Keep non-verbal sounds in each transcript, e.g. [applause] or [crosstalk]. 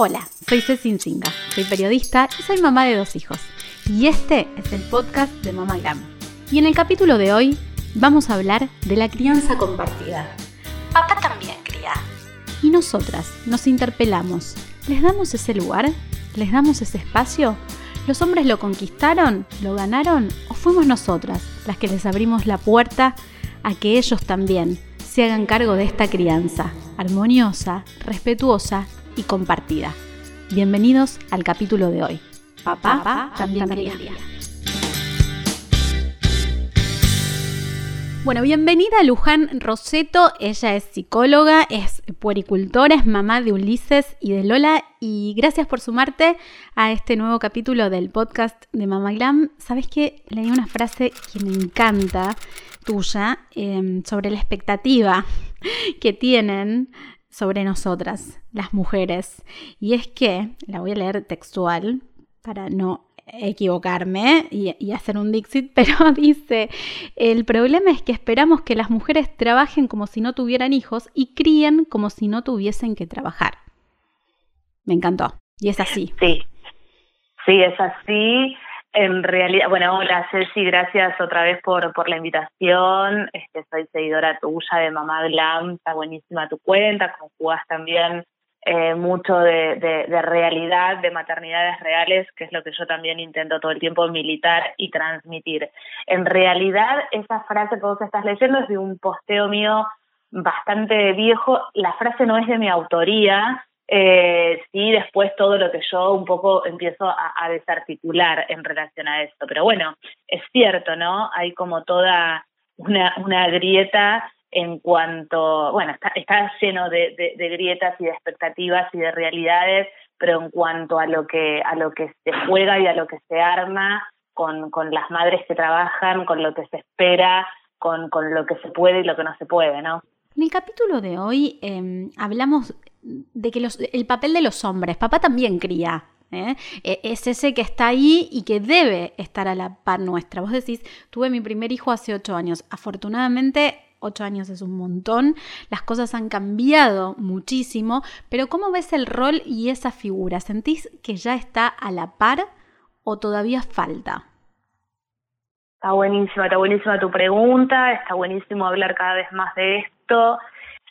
Hola, soy Cecil Singa, soy periodista y soy mamá de dos hijos. Y este es el podcast de Mamá Glam. Y en el capítulo de hoy vamos a hablar de la crianza compartida. Papá también cría. Y nosotras nos interpelamos. ¿Les damos ese lugar? ¿Les damos ese espacio? ¿Los hombres lo conquistaron? ¿Lo ganaron? ¿O fuimos nosotras las que les abrimos la puerta a que ellos también se hagan cargo de esta crianza armoniosa, respetuosa y compartida. Bienvenidos al capítulo de hoy. Papá, también cría. Bueno, bienvenida a Luján Roseto. Ella es psicóloga, es puericultora, es mamá de Ulises y de Lola. Y gracias por sumarte a este nuevo capítulo del podcast de Mamá Glam. Sabes que leí una frase que me encanta tuya eh, sobre la expectativa que tienen sobre nosotras, las mujeres. Y es que, la voy a leer textual para no equivocarme y, hacer un Dixit, [laughs] pero dice, el problema es que esperamos que las mujeres trabajen como si no tuvieran hijos y críen como si no tuviesen que trabajar. Me encantó. Y es así. Sí, sí, es así. En realidad, bueno, hola Ceci, gracias otra vez por, por la invitación. Este, soy seguidora tuya de Mamá Glam, está buenísima tu cuenta, conjugás también eh, mucho de, de, de, realidad, de maternidades reales, que es lo que yo también intento todo el tiempo militar y transmitir. En realidad, esa frase que vos estás leyendo es de un posteo mío bastante viejo. La frase no es de mi autoría, eh, sí, después todo lo que yo un poco empiezo a, desarticular en relación a esto. Pero bueno, es cierto, ¿no? Hay como toda una, una grieta en cuanto, bueno, está, está lleno de, de, de, grietas y de expectativas y de realidades, pero en cuanto a lo que, a lo que se juega y a lo que se arma con, con las madres que trabajan, con lo que se espera, con, con lo que se puede y lo que no se puede, ¿no? En el capítulo de hoy eh, hablamos de que los, el papel de los hombres, papá también cría, ¿eh? es ese que está ahí y que debe estar a la par nuestra. Vos decís, tuve mi primer hijo hace ocho años, afortunadamente ocho años es un montón, las cosas han cambiado muchísimo, pero ¿cómo ves el rol y esa figura? ¿Sentís que ya está a la par o todavía falta? Está buenísima, está buenísima tu pregunta, está buenísimo hablar cada vez más de esto.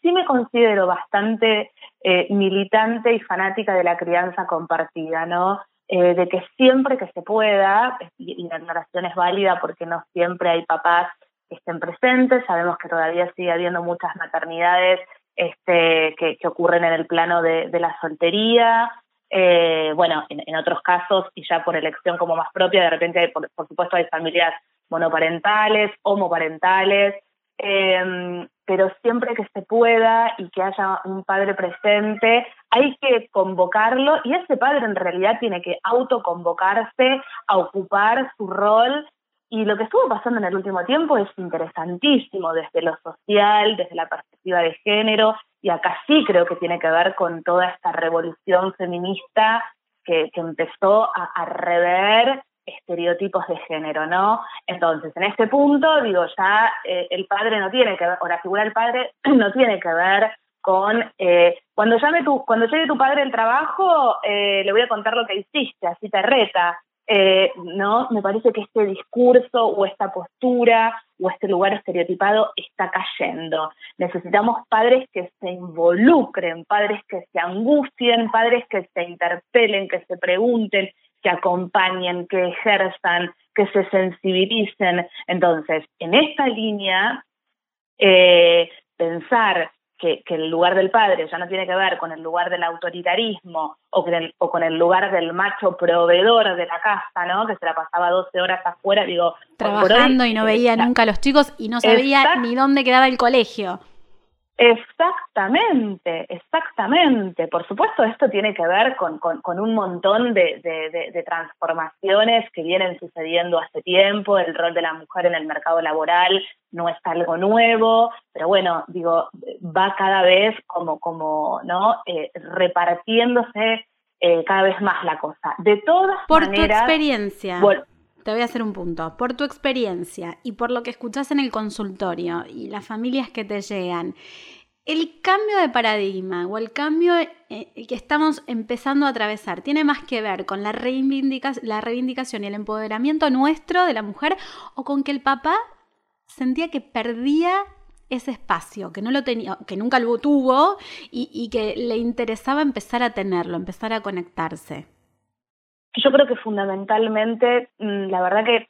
Sí me considero bastante eh, militante y fanática de la crianza compartida, ¿no? Eh, de que siempre que se pueda, y, la aclaración es válida porque no siempre hay papás que estén presentes, sabemos que todavía sigue habiendo muchas maternidades este, que, que ocurren en el plano de, de la soltería, eh, bueno, en, en, otros casos, y ya por elección como más propia, de repente, hay, por, por supuesto, hay familias monoparentales, homoparentales, eh, pero siempre que se pueda y que haya un padre presente, hay que convocarlo y ese padre en realidad tiene que autoconvocarse a ocupar su rol. Y lo que estuvo pasando en el último tiempo es interesantísimo desde lo social, desde la perspectiva de género, y acá sí creo que tiene que ver con toda esta revolución feminista que, empezó a rever estereotipos de género, ¿no? Entonces, en este punto, digo, ya eh, el padre no tiene que ver, o la figura del padre [clears throat] no tiene que ver con eh, cuando llame tu, cuando llegue tu padre al trabajo, eh, le voy a contar lo que hiciste, así te reta. No, me parece que este discurso o esta postura o este lugar estereotipado está cayendo. Necesitamos padres que se involucren, padres que se angustien, padres que se interpelen, que se pregunten, que acompañen, que ejerzan, que se sensibilicen. Entonces, en esta línea, eh, pensar que, que, el lugar del padre ya no tiene que ver con el lugar del autoritarismo o con el, o con el lugar del macho proveedor de la casa, ¿no? Que se la pasaba 12 horas afuera, digo... Trabajando y no veía nunca a los chicos y no sabía ni dónde quedaba el colegio. Exactamente, exactamente. Por supuesto, esto tiene que ver con, con, un montón de, de, transformaciones que vienen sucediendo hace tiempo. El rol de la mujer en el mercado laboral no es algo nuevo, pero bueno, digo, va cada vez como, como ¿no? Eh, repartiéndose eh, cada vez más la cosa. De todas Por maneras. tu experiencia. Te voy a hacer un punto. Por tu experiencia y por lo que escuchas en el consultorio y las familias que te llegan, el cambio de paradigma o el cambio eh, que estamos empezando a atravesar tiene más que ver con la, la reivindicación y el empoderamiento nuestro de la mujer o con que el papá sentía que perdía ese espacio, que no lo tenía, que nunca lo tuvo y, que le interesaba empezar a tenerlo, empezar a conectarse? Yo creo que fundamentalmente, mm, la verdad que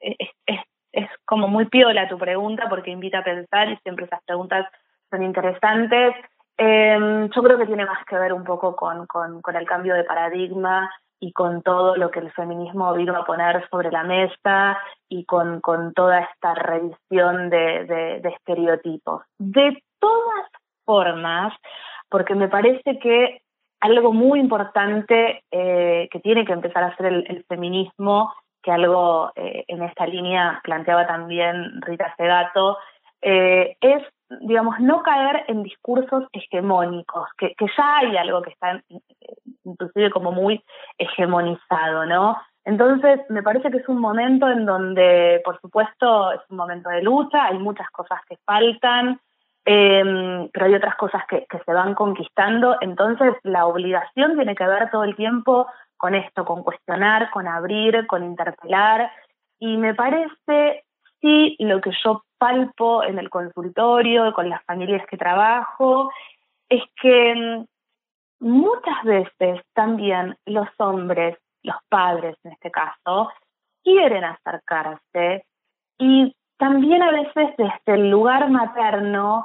es, como muy piola tu pregunta porque invita a pensar y siempre esas preguntas son interesantes. Em, yo creo que tiene más que ver un poco con, con el cambio de paradigma y con todo lo que el feminismo vino a poner sobre la mesa y con, con toda esta revisión de, de, estereotipos. De todas formas, porque me parece que algo muy importante eh, que tiene que empezar a hacer el, feminismo, que algo eh, en esta línea planteaba también Rita Segato, eh, es digamos, no caer en discursos hegemónicos, que, que ya hay algo que está inclusive como muy hegemonizado, ¿no? Entonces, me parece que es un momento en donde, por supuesto, es un momento de lucha, hay muchas cosas que faltan, eh, pero hay otras cosas que, se van conquistando, entonces la obligación tiene que ver todo el tiempo con esto, con cuestionar, con abrir, con interpelar, y me parece, sí, lo que yo palpo en el consultorio, con las familias que trabajo, es que mm, muchas veces también los hombres, los padres en este caso, quieren acercarse y también a veces desde el lugar materno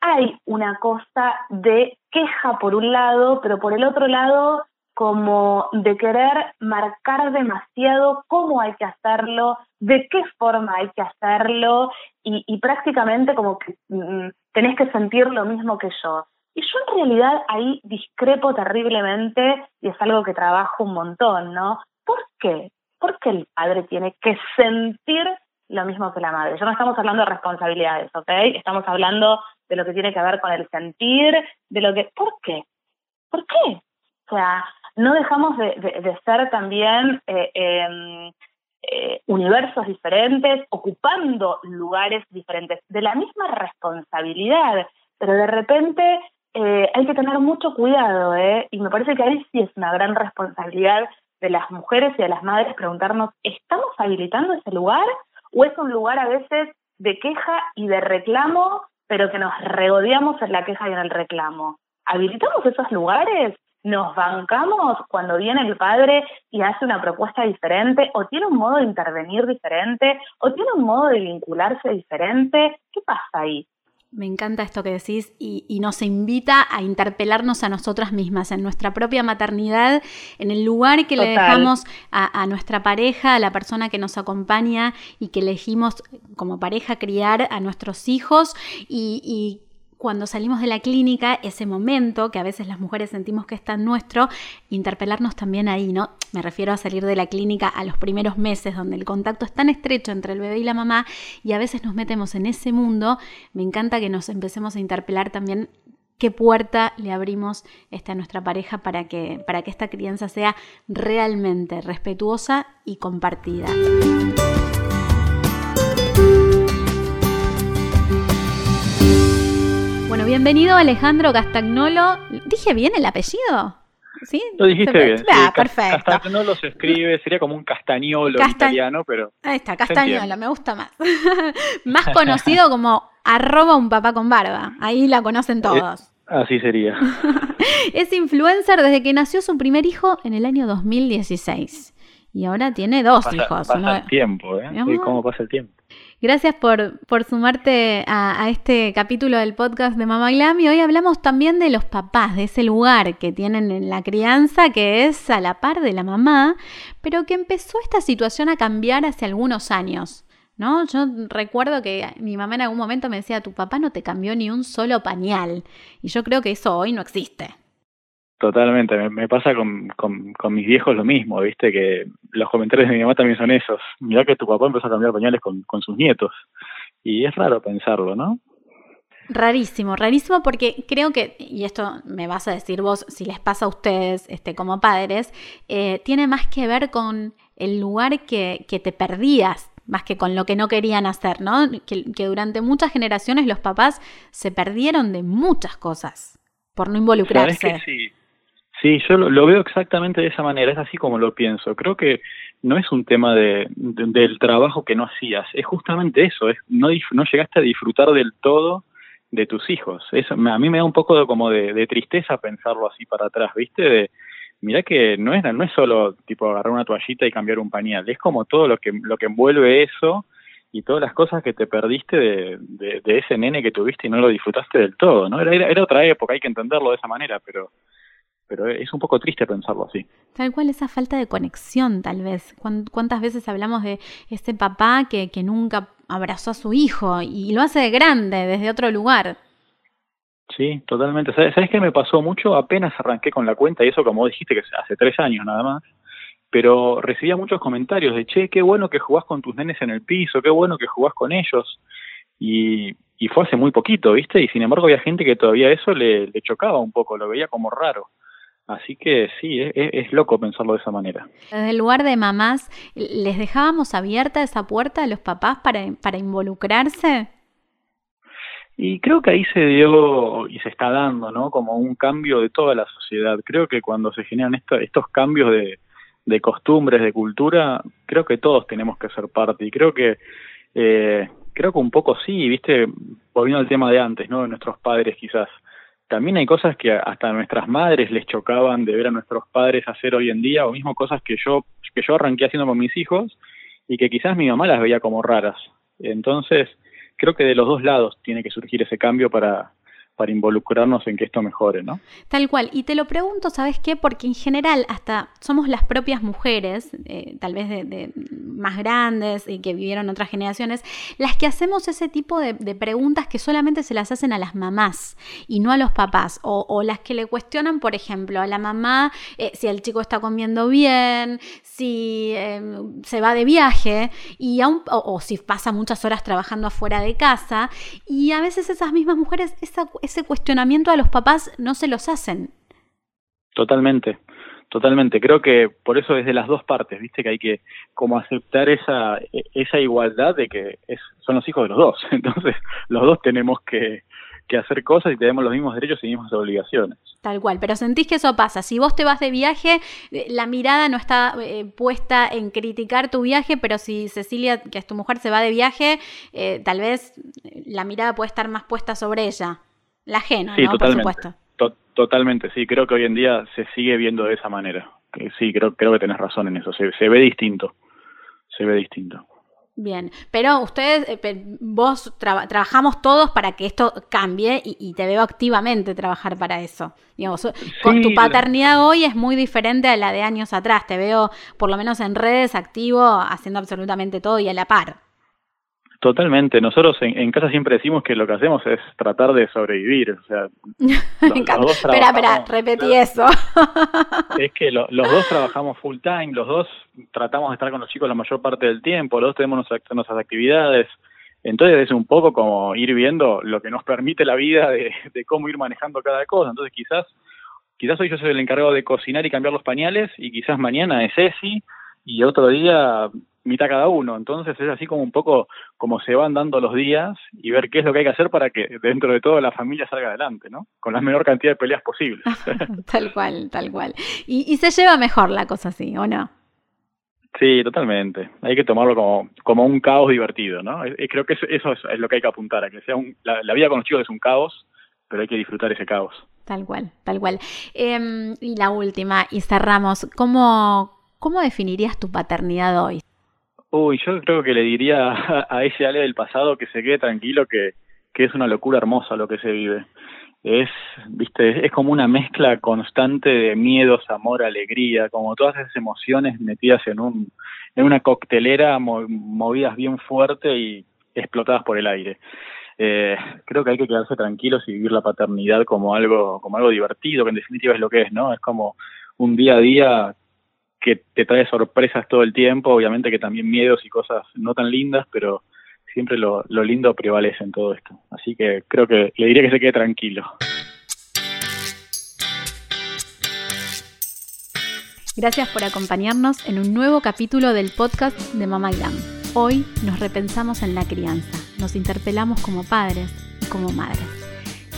hay una cosa de queja por un lado, pero por el otro lado como de querer marcar demasiado cómo hay que hacerlo, de qué forma hay que hacerlo y, prácticamente como que mm, tenés que sentir lo mismo que yo. Y yo en realidad ahí discrepo terriblemente y es algo que trabajo un montón, ¿no? ¿Por qué? Porque el padre tiene que sentir lo mismo que la madre. Ya no estamos hablando de responsabilidades, ¿ok? Estamos hablando de lo que tiene que ver con el sentir, de lo que... ¿Por qué? ¿Por qué? O sea, no dejamos de, ser también eh, em, eh, universos diferentes, ocupando lugares diferentes, de la misma responsabilidad, pero de repente eh, hay que tener mucho cuidado, ¿eh? Y me parece que ahí sí es una gran responsabilidad de las mujeres y de las madres preguntarnos, ¿estamos habilitando ese lugar? ¿O es un lugar a veces de queja y de reclamo, pero que nos regodeamos en la queja y en el reclamo? ¿Habilitamos esos lugares? ¿Nos bancamos cuando viene el padre y hace una propuesta diferente? ¿O tiene un modo de intervenir diferente? ¿O tiene un modo de vincularse diferente? ¿Qué pasa ahí? Me encanta esto que decís y, nos invita a interpelarnos a nosotras mismas, en nuestra propia maternidad, en el lugar que le dejamos a, nuestra pareja, a la persona que nos acompaña y que elegimos como pareja criar a nuestros hijos y, y cuando salimos de la clínica, ese momento que a veces las mujeres sentimos que es tan nuestro, interpelarnos también ahí, ¿no? Me refiero a salir de la clínica a los primeros meses donde el contacto es tan estrecho entre el bebé y la mamá y a veces nos metemos en ese mundo. Me encanta que nos empecemos a interpelar también qué puerta le abrimos este, a nuestra pareja para que, para que esta crianza sea realmente respetuosa y compartida. Bienvenido Alejandro Castagnolo. ¿Dije bien el apellido? ¿Sí? Lo dijiste bien. Ah, perfecto. Castagnolo se escribe, sería como un castañolo en italiano, pero. Ahí está, castañolo, me gusta más. [laughs] más conocido como arroba un papá con barba. Ahí la conocen eh, todos. así sería. [laughs] es influencer desde que nació su primer hijo en el año 2016. Y ahora tiene dos hijos. Pasa el tiempo, ¿eh? ¿Cómo pasa el tiempo? Gracias por, por sumarte a, este capítulo del podcast de Mama Glam y hoy hablamos también de los papás, de ese lugar que tienen en la crianza que es a la par de la mamá, pero que empezó esta situación a cambiar hace algunos años. ¿no? Yo recuerdo que mi mamá en algún momento me decía, tu papá no te cambió ni un solo pañal. Y yo creo que eso hoy no existe. Totalmente, me, pasa con, con, con, mis viejos lo mismo, viste, que los comentarios de mi mamá también son esos. Mirá que tu papá empezó a cambiar pañales con, con sus nietos. Y es raro pensarlo, ¿no? Rarísimo, rarísimo porque creo que, y esto me vas a decir vos, si les pasa a ustedes este, como padres, eh, tiene más que ver con el lugar que, que, te perdías, más que con lo que no querían hacer, ¿no? Que, que durante muchas generaciones los papás se perdieron de muchas cosas por no involucrarse. sí. Sí, yo lo, veo exactamente de esa manera, es así como lo pienso. Creo que no es un tema de, del trabajo que no hacías, es justamente eso, es no, no llegaste a disfrutar del todo de tus hijos. Eso, a mí me da un poco de, como de, tristeza pensarlo así para atrás, ¿viste? De, mira que no es, no es solo tipo agarrar una toallita y cambiar un pañal, es como todo lo que, lo que envuelve eso y todas las cosas que te perdiste de, de, ese nene que tuviste y no lo disfrutaste del todo, ¿no? Era, era, otra época, hay que entenderlo de esa manera, pero pero es un poco triste pensarlo así. Tal cual, esa falta de conexión, tal vez. ¿Cuántas veces hablamos de ese papá que, que nunca abrazó a su hijo y lo hace de grande, desde otro lugar? Sí, totalmente. ¿Sabes, ¿Sabes qué me pasó mucho? Apenas arranqué con la cuenta, y eso como dijiste que hace tres años nada más, pero recibía muchos comentarios de, che, qué bueno que jugás con tus nenes en el piso, qué bueno que jugás con ellos. Y, y fue hace muy poquito, ¿viste? Y sin embargo había gente que todavía eso le, le chocaba un poco, lo veía como raro. Así que sí, es, loco pensarlo de esa manera. Desde el lugar de mamás, ¿les dejábamos abierta esa puerta a los papás para, para involucrarse? Y creo que ahí se dio y se está dando, ¿no? Como un cambio de toda la sociedad. Creo que cuando se generan estos cambios de, de costumbres, de cultura, creo que todos tenemos que ser parte. Y creo que, eh, creo que un poco sí, viste, volviendo al tema de antes, ¿no? De nuestros padres quizás también hay cosas que hasta a nuestras madres les chocaban de ver a nuestros padres hacer hoy en día, o mismo cosas que yo, que yo arranqué haciendo con mis hijos y que quizás mi mamá las veía como raras. Entonces, creo que de los dos lados tiene que surgir ese cambio para, para involucrarnos en que esto mejore, ¿no? Tal cual. Y te lo pregunto, ¿sabes qué? Porque en general hasta somos las propias mujeres, eh, tal vez de, más grandes y que vivieron otras generaciones, las que hacemos ese tipo de, preguntas que solamente se las hacen a las mamás y no a los papás. O, las que le cuestionan, por ejemplo, a la mamá eh, si el chico está comiendo bien, si em, se va de viaje y o, o, si pasa muchas horas trabajando afuera de casa. Y a veces esas mismas mujeres, esa, ese cuestionamiento a los papás no se los hacen. Totalmente, totalmente. Creo que por eso desde las dos partes, viste que hay que como aceptar esa esa igualdad de que es, son los hijos de los dos. [laughs] Entonces los dos tenemos que, que hacer cosas y tenemos los mismos derechos y mismas obligaciones. Tal cual, pero sentís que eso pasa. Si vos te vas de viaje, eh, la mirada no está eh, puesta en criticar tu viaje, pero si Cecilia, que es tu mujer, se va de viaje, eh, tal vez la mirada puede estar más puesta sobre ella. La ajena, sí, Totalmente. Por supuesto. Totalmente, sí, creo que hoy en día se sigue viendo de esa manera. Sí, creo, creo que tenés razón en eso, se, se ve distinto, se ve distinto. Bien, pero ustedes, eh, vos trabajamos todos para que esto cambie y, te veo activamente trabajar para eso. Digamos, con tu paternidad hoy es muy diferente a la de años atrás. Te veo, por lo menos en redes, activo, haciendo absolutamente todo y a la par. Totalmente. Nosotros en, casa siempre decimos que lo que hacemos es tratar de sobrevivir. O sea, [laughs] espera, espera, repetí eso. [laughs] es que los dos [laughs] trabajamos full time, los dos tratamos de estar con los chicos la mayor parte del tiempo, los dos tenemos nuestras, nuestras actividades. Entonces es un poco como ir viendo lo que nos permite la vida de, de cómo ir manejando cada cosa. Entonces quizás quizás hoy yo soy el encargado de cocinar y cambiar los pañales y quizás mañana es Ceci y otro día mitad cada uno. Entonces es así como un poco como se van dando los días y ver qué es lo que hay que hacer para que dentro de todo la familia salga adelante, ¿no? Con la menor cantidad de peleas posible. [laughs] tal cual, tal cual. Y, y se lleva mejor la cosa así, ¿o no? Sí, totalmente. Hay que tomarlo como, como un caos divertido, ¿no? creo que eso, es, lo que hay que apuntar, a que sea un, la, vida con los chicos es un caos, pero hay que disfrutar ese caos. Tal cual, tal cual. Em, y la última, y cerramos, ¿cómo, ¿cómo definirías tu paternidad hoy? Uy, yo creo que le diría [laughs] a, ese Ale del pasado que se quede tranquilo, que, que es una locura hermosa lo que se vive. es, viste, es como una mezcla constante de miedos, amor, alegría, como todas esas emociones metidas en un, en una coctelera, movidas bien fuerte y explotadas por el aire. Eh, creo que hay que quedarse tranquilos y vivir la paternidad como algo, como algo divertido, que en definitiva es lo que es, ¿no? Es como un día a día que te trae sorpresas todo el tiempo, obviamente que también miedos y cosas no tan lindas, pero siempre lo, lo lindo prevalece en todo esto. Así que creo que le diría que se quede tranquilo. Gracias por acompañarnos en un nuevo capítulo del podcast de Mama Glam. Hoy nos repensamos en la crianza, nos interpelamos como padres y como madres.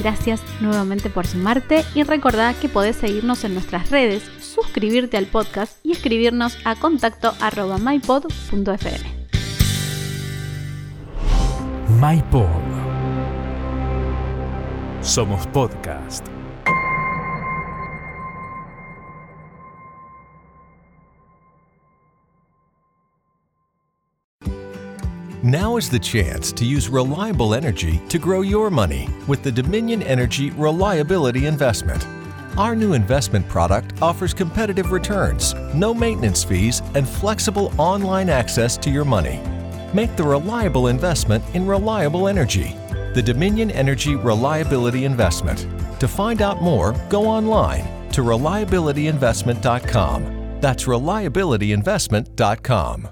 Gracias nuevamente por sumarte y recordá que podés seguirnos en nuestras redes, suscribirte al podcast y escribirnos a contacto arroba mypod.fm. MyPod. Somos podcast. Now is the chance to use reliable energy to grow your money with the Dominion Energy Reliability Investment. Our new investment product offers competitive returns, no maintenance fees, and flexible online access to your money. Make the reliable investment in reliable energy. The Dominion Energy Reliability Investment. To find out more, go online to reliabilityinvestment.com. That's reliabilityinvestment.com.